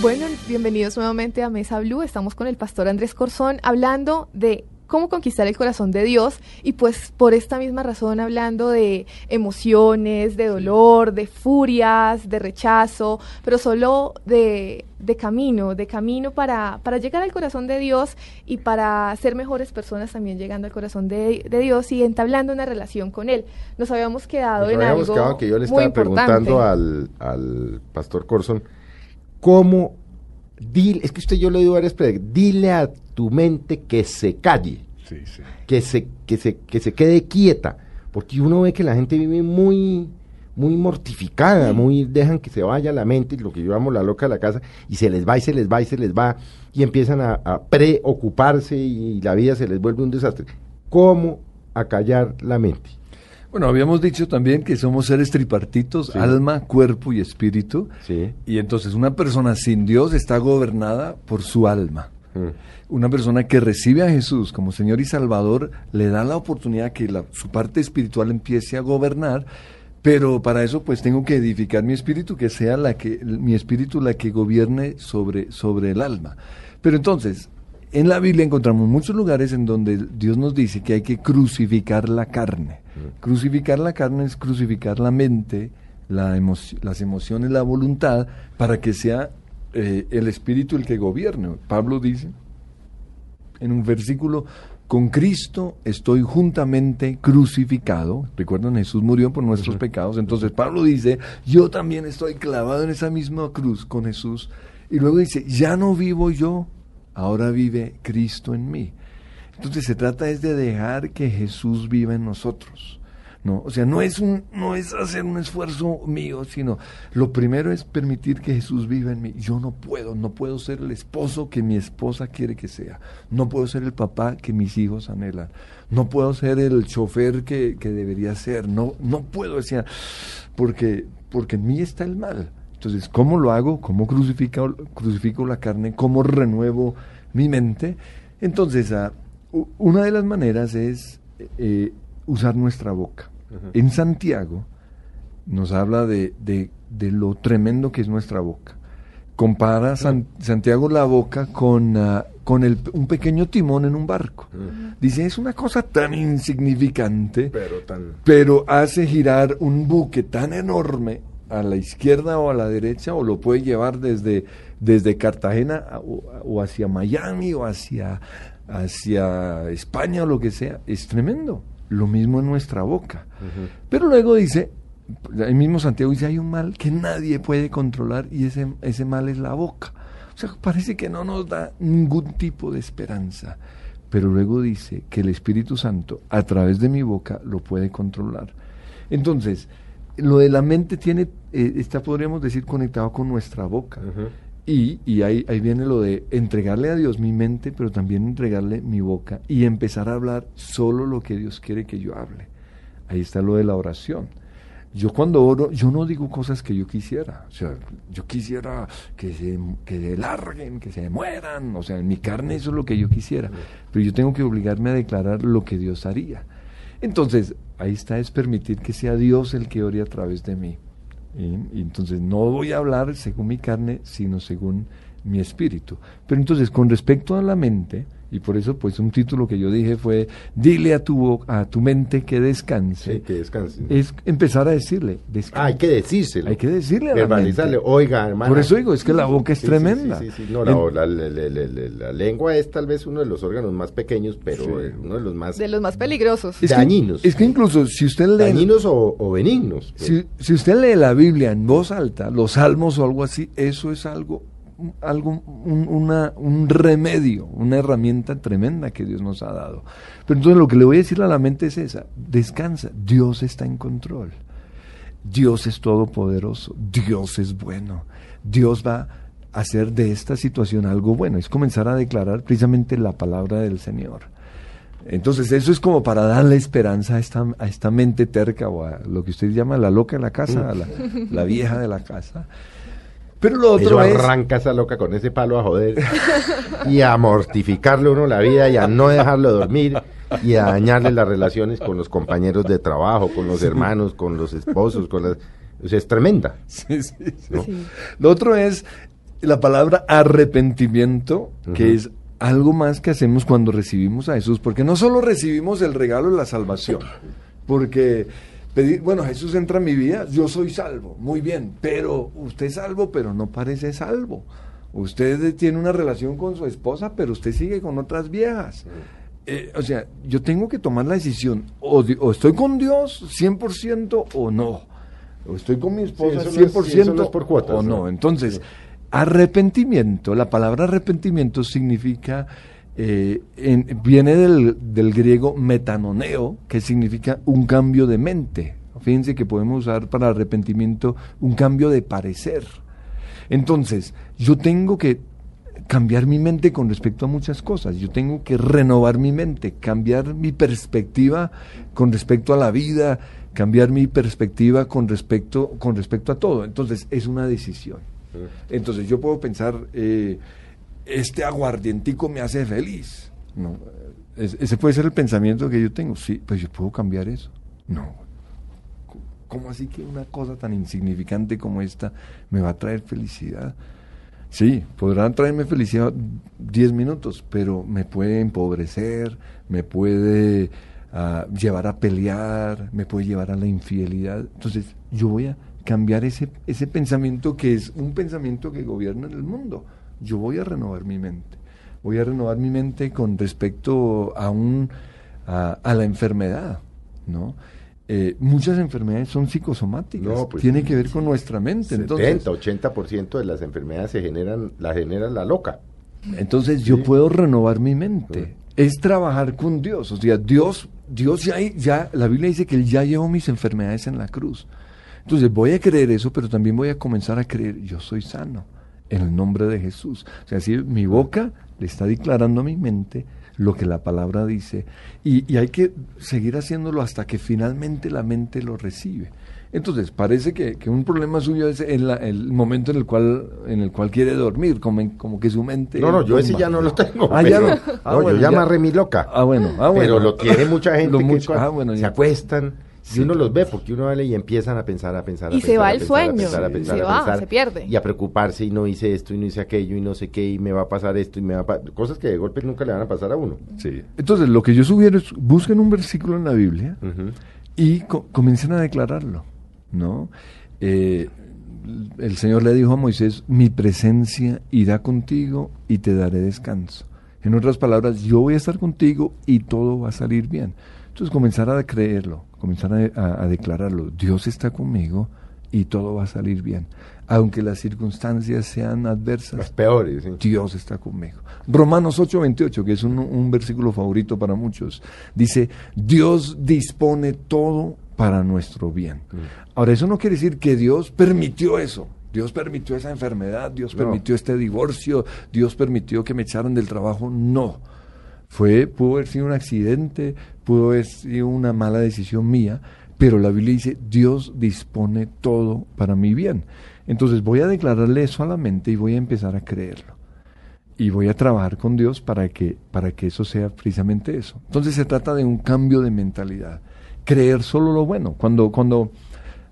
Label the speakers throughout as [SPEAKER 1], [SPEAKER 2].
[SPEAKER 1] Bueno, bienvenidos nuevamente a Mesa Blue. Estamos con el pastor Andrés Corzón hablando de cómo conquistar el corazón de Dios y pues por esta misma razón hablando de emociones, de dolor, de furias, de rechazo, pero solo de, de camino, de camino para, para, llegar al corazón de Dios y para ser mejores personas también llegando al corazón de, de Dios y entablando una relación con Él. Nos habíamos quedado
[SPEAKER 2] Nos
[SPEAKER 1] en
[SPEAKER 2] habíamos
[SPEAKER 1] algo
[SPEAKER 2] quedado que yo le
[SPEAKER 1] muy
[SPEAKER 2] estaba preguntando al, al pastor Corson, ¿cómo dile, es que usted yo le digo varias predicas, dile a tu mente que se calle,
[SPEAKER 3] Sí, sí.
[SPEAKER 2] que se, que se, que se quede quieta, porque uno ve que la gente vive muy, muy mortificada, muy, dejan que se vaya la mente, lo que yo llamo la loca de la casa, y se les va y se les va y se les va, y empiezan a, a preocuparse y la vida se les vuelve un desastre. ¿Cómo acallar la mente?
[SPEAKER 3] Bueno, habíamos dicho también que somos seres tripartitos,
[SPEAKER 2] Sí.
[SPEAKER 3] alma, cuerpo y espíritu.
[SPEAKER 2] Sí.
[SPEAKER 3] Y entonces una persona sin Dios está gobernada por su alma.
[SPEAKER 2] Mm.
[SPEAKER 3] Una persona que recibe a Jesús como Señor y Salvador le da la oportunidad que la- su parte espiritual empiece a gobernar, pero para eso pues tengo que edificar mi espíritu, que sea la que mi espíritu la que gobierne sobre, sobre el alma. Pero entonces, en la Biblia encontramos muchos lugares en donde Dios nos dice que hay que crucificar la carne. Crucificar la carne es crucificar la mente, la emo- las emociones, la voluntad, para que sea eh, el espíritu el que gobierne. Pablo dice en un versículo, con Cristo estoy juntamente crucificado. Recuerdan, Jesús murió por nuestros pecados. Entonces Pablo dice, yo también estoy clavado en esa misma cruz con Jesús. Y luego dice, ya no vivo yo, ahora vive Cristo en mí. Entonces se trata es de dejar que Jesús viva en nosotros. ¿no? O sea, no es, un, no es hacer un esfuerzo mío, sino lo primero es permitir que Jesús viva en mí. Yo no puedo, no puedo ser el esposo que mi esposa quiere que sea. No puedo ser el papá que mis hijos anhelan. No puedo ser el chofer que, que debería ser. No, no puedo, sea, porque, porque en mí está el mal. Entonces, ¿cómo lo hago? ¿Cómo crucifico, crucifico la carne? ¿Cómo renuevo mi mente? Entonces, ah, una de las maneras es eh, usar nuestra boca. En Santiago nos habla de, de- de lo tremendo que es nuestra boca. Compara San- Santiago la boca con, ah, con el- un pequeño timón en un barco. Dice, es una cosa tan insignificante,
[SPEAKER 2] Pero tan...
[SPEAKER 3] pero hace girar un buque tan enorme a la izquierda o a la derecha o lo puede llevar desde, desde Cartagena a- o, o hacia Miami o hacia, hacia España o lo que sea. Es tremendo. Lo mismo en nuestra boca. Pero luego dice, el mismo Santiago dice, hay un mal que nadie puede controlar y ese, ese mal es la boca. O sea, parece que no nos da ningún tipo de esperanza. Pero luego dice que el Espíritu Santo, a través de mi boca, lo puede controlar. Entonces, lo de la mente tiene, eh, está, podríamos decir, conectado con nuestra boca. Y, y ahí, ahí viene lo de entregarle a Dios mi mente, pero también entregarle mi boca y empezar a hablar solo lo que Dios quiere que yo hable. Ahí está lo de la oración. Yo cuando oro, yo no digo cosas que yo quisiera. O sea, yo quisiera que se, que se larguen, que se mueran. O sea, en mi carne eso es lo que yo quisiera. Pero yo tengo que obligarme a declarar lo que Dios haría. Entonces, ahí está, es permitir que sea Dios el que ore a través de mí. Y, y entonces no voy a hablar según mi carne, sino según mi espíritu. Pero entonces, con respecto a la mente, y por eso, pues, un título que yo dije fue, dile a tu, a tu mente que descanse.
[SPEAKER 2] Sí, que descanse.
[SPEAKER 3] Es empezar a decirle, descansa.
[SPEAKER 2] Ah, hay que decírselo.
[SPEAKER 3] Hay que decirle a la
[SPEAKER 2] Verbalizarle,
[SPEAKER 3] mente.
[SPEAKER 2] oiga, hermano.
[SPEAKER 3] Por eso digo, es que la boca es
[SPEAKER 2] Sí,
[SPEAKER 3] tremenda.
[SPEAKER 2] Sí, sí, sí. No, la,
[SPEAKER 3] En-
[SPEAKER 2] la- la- la- la- la- la lengua es tal vez uno de los órganos más pequeños, pero eh, uno de los más
[SPEAKER 1] De los más peligrosos.
[SPEAKER 3] es que-
[SPEAKER 2] dañinos.
[SPEAKER 3] es que incluso si usted lee...
[SPEAKER 2] dañinos o, o benignos. pues.
[SPEAKER 3] Si, si usted lee la Biblia en voz alta, los salmos o algo así, eso es algo, algo un, una- un remedio, una herramienta tremenda que Dios nos ha dado. Pero entonces lo que le voy a decir a la mente es esa, descansa, Dios está en control. Dios es todopoderoso, Dios es bueno, Dios va hacer de esta situación algo bueno, es comenzar a declarar precisamente la palabra del Señor. Entonces eso es como para darle esperanza a esta, a esta mente terca o a lo que usted llama la loca de la casa, a la, la vieja de la casa. Pero lo otro
[SPEAKER 2] Eso
[SPEAKER 3] es...
[SPEAKER 2] arranca esa loca con ese palo a joder y a mortificarle uno la vida y a no dejarlo dormir y a dañarle las relaciones con los compañeros de trabajo, con los hermanos, con los esposos, con las... O sea, es tremenda.
[SPEAKER 3] Sí, sí, sí.
[SPEAKER 2] ¿no?
[SPEAKER 1] Sí.
[SPEAKER 3] Lo otro es la palabra arrepentimiento, que es algo más que hacemos cuando recibimos a Jesús, porque no solo recibimos el regalo de la salvación, porque pedir, bueno, Jesús entra en mi vida, yo soy salvo, muy bien, pero usted es salvo, pero no parece salvo. Usted tiene una relación con su esposa, pero usted sigue con otras viejas. Eh, o sea, yo tengo que tomar la decisión, o, estoy con Dios 100% o no. O estoy con mi esposa
[SPEAKER 2] eso no es-
[SPEAKER 3] 100%
[SPEAKER 2] sí, eso no es por cuotas,
[SPEAKER 3] o no. Entonces, arrepentimiento, la palabra arrepentimiento significa, eh, en- viene del, del griego metanoneo, que significa un cambio de mente. Fíjense que podemos usar para arrepentimiento un cambio de parecer. Entonces, yo tengo que cambiar mi mente con respecto a muchas cosas. Yo tengo que renovar mi mente, cambiar mi perspectiva con respecto a la vida, cambiar mi perspectiva con respecto, con respecto a todo. Entonces, es una decisión. Entonces, yo puedo pensar, eh, este aguardientico me hace feliz. No, es- ese puede ser el pensamiento que yo tengo. Sí, pues yo puedo cambiar eso. No, ¿Cómo así que una cosa tan insignificante como esta me va a traer felicidad? Sí, podrán traerme felicidad 10 minutos, pero me puede empobrecer, me puede ah, llevar a pelear, me puede llevar a la infidelidad. Entonces, yo voy a cambiar ese, ese pensamiento que es un pensamiento que gobierna en el mundo. Yo voy a renovar mi mente. Voy a renovar mi mente con respecto a, un, a, a la enfermedad, ¿no? Eh, muchas enfermedades son psicosomáticas,
[SPEAKER 2] No, pues,
[SPEAKER 3] tiene que ver con nuestra mente. Entonces,
[SPEAKER 2] 70, 80% de las enfermedades se generan, la genera la loca.
[SPEAKER 3] Entonces yo puedo renovar mi mente.
[SPEAKER 2] Sí.
[SPEAKER 3] Es trabajar con Dios. O sea, Dios, Dios ya, ya, la Biblia dice que Él ya llevó mis enfermedades en la cruz. Entonces voy a creer eso, pero también voy a comenzar a creer, yo soy sano, en el nombre de Jesús. O sea, si mi boca le está declarando a mi mente lo que la palabra dice, y, y hay que seguir haciéndolo hasta que finalmente la mente lo recibe. Entonces, parece que, que un problema suyo es en la- el momento en el cual en el cual quiere dormir, como, en- como que su mente...
[SPEAKER 2] No, no, yo ese ya no lo tengo.
[SPEAKER 3] Ah, ya
[SPEAKER 2] pero-
[SPEAKER 3] no. Ah,
[SPEAKER 2] no,
[SPEAKER 3] bueno,
[SPEAKER 2] yo ya
[SPEAKER 3] ya.
[SPEAKER 2] amarré mi loca.
[SPEAKER 3] Ah, bueno, ah, bueno.
[SPEAKER 2] Pero lo tiene mucha gente que
[SPEAKER 3] ah, bueno,
[SPEAKER 2] se
[SPEAKER 3] ya.
[SPEAKER 2] acuestan.
[SPEAKER 3] Sí,
[SPEAKER 2] y uno los ve porque uno vale y empiezan a pensar, a pensar, a
[SPEAKER 1] Y se
[SPEAKER 2] pensar,
[SPEAKER 1] va
[SPEAKER 2] a
[SPEAKER 1] el
[SPEAKER 2] pensar, a
[SPEAKER 1] sueño,
[SPEAKER 2] pensar, a
[SPEAKER 1] sí,
[SPEAKER 2] pensar,
[SPEAKER 1] se
[SPEAKER 2] a
[SPEAKER 1] va,
[SPEAKER 2] pensar,
[SPEAKER 1] se pierde.
[SPEAKER 2] Y a preocuparse y no hice esto y no hice aquello y no sé qué y me va a pasar esto y me va a pa- cosas que de golpe nunca le van a pasar a uno.
[SPEAKER 3] Sí. Entonces, lo que yo sugiero es busquen un versículo en la Biblia y co- comiencen a declararlo, ¿no? Eh, el Señor le dijo a Moisés, mi presencia irá contigo y te daré descanso. En otras palabras, yo voy a estar contigo y todo va a salir bien. Entonces comenzar a creerlo, comenzar a, a- a declararlo. Dios está conmigo y todo va a salir bien. Aunque las circunstancias sean adversas,
[SPEAKER 2] Las peores. sí.
[SPEAKER 3] Dios está conmigo. Romanos 8:28, que es un, un versículo favorito para muchos, dice, Dios dispone todo para nuestro bien. Ahora, eso no quiere decir que Dios permitió eso. Dios permitió esa enfermedad, Dios
[SPEAKER 2] No.
[SPEAKER 3] permitió este divorcio, Dios permitió que me echaran del trabajo. No. Fue, pudo haber sido un accidente, pudo haber sido una mala decisión mía, pero la Biblia dice, Dios dispone todo para mi bien. Entonces voy a declararle eso a la mente y voy a empezar a creerlo. Y voy a trabajar con Dios para que, para que eso sea precisamente eso. Entonces se trata de un cambio de mentalidad. Creer solo lo bueno. Cuando, cuando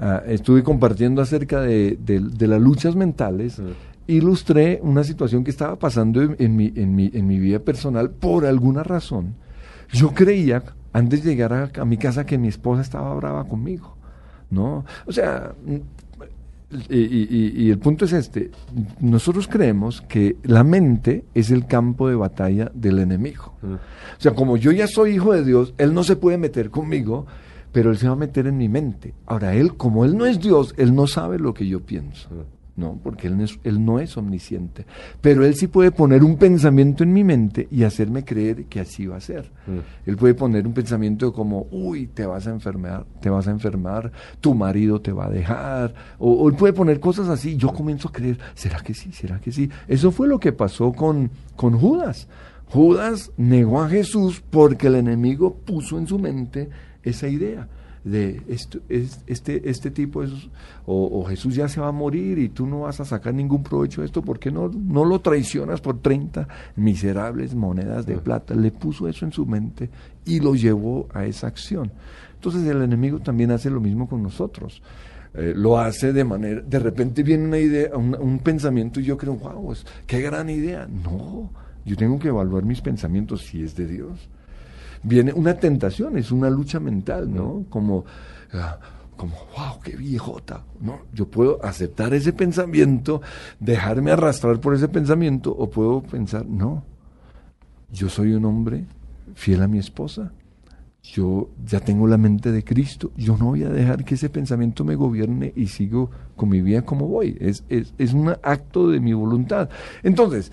[SPEAKER 3] ah, estuve compartiendo acerca de, de- de las luchas mentales, ilustré una situación que estaba pasando en, en mi, en, mi, en mi vida personal por alguna razón. Yo creía, antes de llegar a, a mi casa, que mi esposa estaba brava conmigo. ¿No? O sea, mm, y, y- el punto es este, nosotros creemos que la mente es el campo de batalla del enemigo.
[SPEAKER 2] Mm.
[SPEAKER 3] O sea, como yo ya soy hijo de Dios, Él no se puede meter conmigo, pero Él se va a meter en mi mente. Ahora, Él, como Él no es Dios, Él no sabe lo que yo pienso. No, porque él no, es, él no es omnisciente. Pero él sí puede poner un pensamiento en mi mente y hacerme creer que así va a ser.
[SPEAKER 2] Mm.
[SPEAKER 3] Él puede poner un pensamiento como, uy, te vas a enfermar, te vas a enfermar, tu marido te va a dejar. O, o él puede poner cosas así. Yo comienzo a creer, ¿será que sí? ¿Será que sí? Eso fue lo que pasó con, con Judas. Judas negó a Jesús porque el enemigo puso en su mente esa idea de esto, es, este, este tipo es, o, o Jesús ya se va a morir y tú no vas a sacar ningún provecho de esto, ¿por qué no, no lo traicionas por 30 miserables monedas de plata? Le puso eso en su mente y lo llevó a esa acción. Entonces el enemigo también hace lo mismo con nosotros. Eh, lo hace de manera, de repente viene una idea, un, un pensamiento y yo creo, wow, es, qué gran idea. No, yo tengo que evaluar mis pensamientos si es de Dios viene una tentación, es una lucha mental, ¿no? Como, ah, como, wow, qué viejota, ¿no? Yo puedo aceptar ese pensamiento, dejarme arrastrar por ese pensamiento, o puedo pensar, no, yo soy un hombre fiel a mi esposa, yo ya tengo la mente de Cristo, yo no voy a dejar que ese pensamiento me gobierne y sigo con mi vida como voy, es, es, es un acto de mi voluntad. Entonces,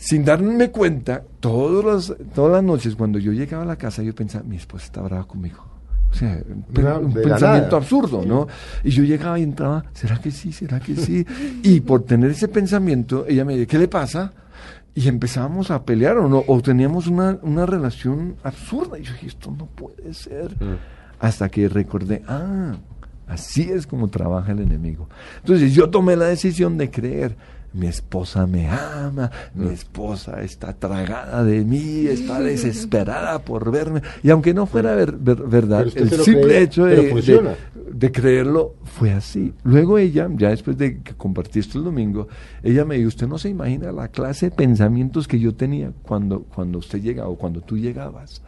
[SPEAKER 3] sin darme cuenta, todas las, todas las noches cuando yo llegaba a la casa, yo pensaba, mi esposa está brava conmigo. O sea, un, pensamiento
[SPEAKER 2] nada.
[SPEAKER 3] absurdo, ¿no? Y yo llegaba y entraba, ¿será que sí? ¿Será que sí? Y por tener ese pensamiento, ella me dice, ¿qué le pasa? Y empezábamos a pelear o, no, o teníamos una, una relación absurda. Y yo dije, esto no puede ser. Hasta que recordé, ah, así es como trabaja el enemigo. Entonces yo tomé la decisión de creer. Mi esposa me ama, mi esposa está tragada de mí, está desesperada por verme. Y aunque no fuera ver- ver- verdad, el simple
[SPEAKER 2] cree,
[SPEAKER 3] hecho de, de,
[SPEAKER 2] funciona.
[SPEAKER 3] de creerlo fue así. Luego ella, ya después de que compartí esto el domingo, ella me dijo, usted no se imagina la clase de pensamientos que yo tenía cuando, cuando usted llegaba o cuando tú llegabas.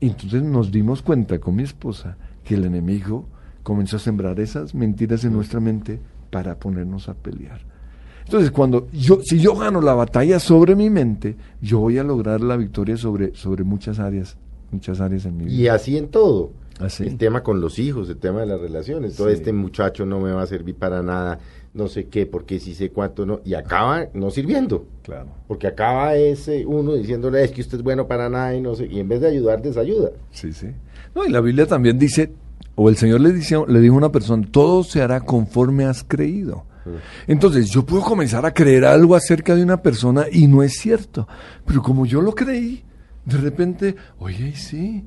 [SPEAKER 3] Entonces nos dimos cuenta con mi esposa que el enemigo comenzó a sembrar esas mentiras en nuestra mente para ponernos a pelear. Entonces, cuando yo, si yo gano la batalla sobre mi mente, yo voy a lograr la victoria sobre, sobre muchas áreas, muchas áreas en mi vida.
[SPEAKER 2] Y así en todo.
[SPEAKER 3] Así.
[SPEAKER 2] El tema con los hijos, el tema de las relaciones. Todo
[SPEAKER 3] Sí.
[SPEAKER 2] este muchacho no me va a servir para nada, no sé qué, porque sí sé cuánto no. Y acaba no sirviendo.
[SPEAKER 3] Claro.
[SPEAKER 2] Porque acaba ese uno diciéndole es que usted es bueno para nada y no sé. Y en vez de ayudar, desayuda.
[SPEAKER 3] Sí, sí. No, y la Biblia también dice, o el Señor le, dice, le dijo a una persona, todo se hará conforme has creído. Entonces, yo puedo comenzar a creer algo acerca de una persona y no es cierto. Pero como yo lo creí, de repente, oye, sí.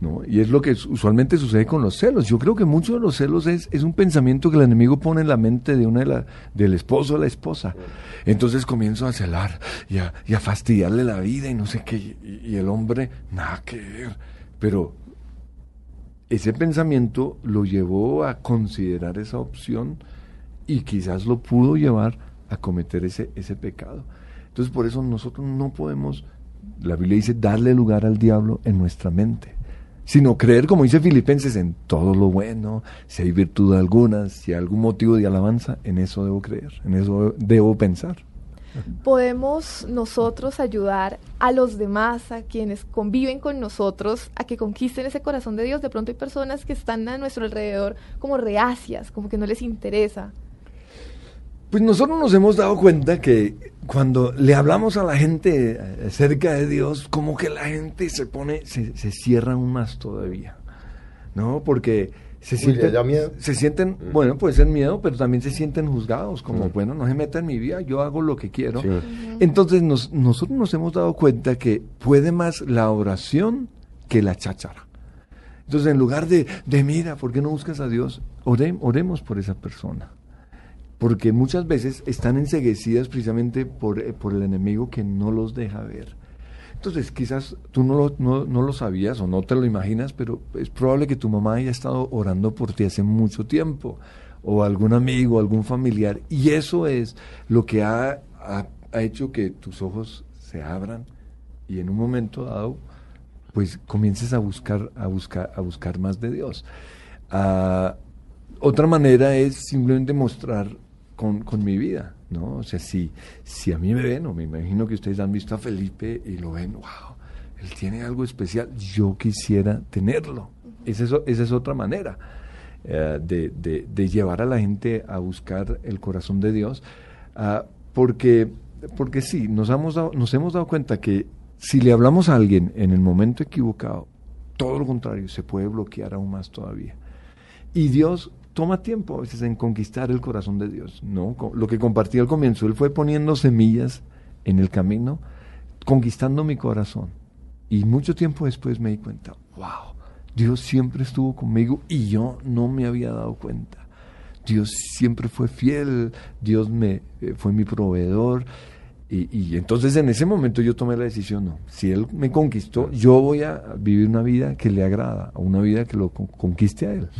[SPEAKER 3] ¿No? Y es lo que usualmente sucede con los celos. Yo creo que mucho de los celos es, es un pensamiento que el enemigo pone en la mente de una de la, del esposo o la esposa. Entonces comienzo a celar y a, y a fastidiarle la vida y no sé qué. Y, y el hombre, nada que ver. Pero ese pensamiento lo llevó a considerar esa opción y quizás lo pudo llevar a cometer ese, ese pecado. Entonces por eso nosotros no podemos, la Biblia dice, darle lugar al diablo en nuestra mente, sino creer, como dice Filipenses, en todo lo bueno, si hay virtud alguna, si hay algún motivo de alabanza, en eso debo creer, en eso debo pensar.
[SPEAKER 1] podemos nosotros ayudar a los demás, a quienes conviven con nosotros, a que conquisten ese corazón de Dios. De pronto hay personas que están a nuestro alrededor como reacias, como que no les interesa.
[SPEAKER 3] Pues nosotros nos hemos dado cuenta que cuando le hablamos a la gente eh, acerca de Dios, como que la gente se pone, se, se cierra aún más todavía, ¿no? Porque se
[SPEAKER 2] Uy, ¿le
[SPEAKER 3] sienten,
[SPEAKER 2] miedo?
[SPEAKER 3] se sienten, bueno, puede ser miedo, pero también se sienten juzgados, como,
[SPEAKER 2] Mm.
[SPEAKER 3] bueno, no se meta en mi vida, yo hago lo que quiero.
[SPEAKER 2] Sí.
[SPEAKER 3] Entonces nos- nosotros nos hemos dado cuenta que puede más la oración que la cháchara. Entonces en lugar de, de mira, ¿por qué no buscas a Dios? Ore- oremos por esa persona porque muchas veces están enseguecidas precisamente por, eh, por el enemigo que no los deja ver. Entonces, quizás tú no lo, no, no lo sabías o no te lo imaginas, pero es probable que tu mamá haya estado orando por ti hace mucho tiempo, o algún amigo, algún familiar, y eso es lo que ha, ha- ha hecho que tus ojos se abran y en un momento dado, pues comiences a buscar, a buscar, a buscar más de Dios. Ah, otra manera es simplemente mostrar con, con mi vida, ¿no? O sea, si, si a mí me ven, o me imagino que ustedes han visto a Felipe y lo ven, wow, él tiene algo especial, yo quisiera tenerlo. Esa es, o- esa es otra manera. eh, de, de- de llevar a la gente a buscar el corazón de Dios, ah, porque, porque sí, nos hemos, dado, nos hemos dado cuenta que si le hablamos a alguien en el momento equivocado, todo lo contrario, se puede bloquear aún más todavía. Y Dios toma tiempo a veces en conquistar el corazón de Dios, ¿no? Lo que compartí al comienzo, Él fue poniendo semillas en el camino, conquistando mi corazón. Y mucho tiempo después me di cuenta, wow, Dios siempre estuvo conmigo y yo no me había dado cuenta. Dios siempre fue fiel, Dios me eh, fue mi proveedor. Y, y entonces en ese momento yo tomé la decisión, no, si Él me conquistó, yo voy a vivir una vida que le agrada, una vida que lo con- conquiste a Él.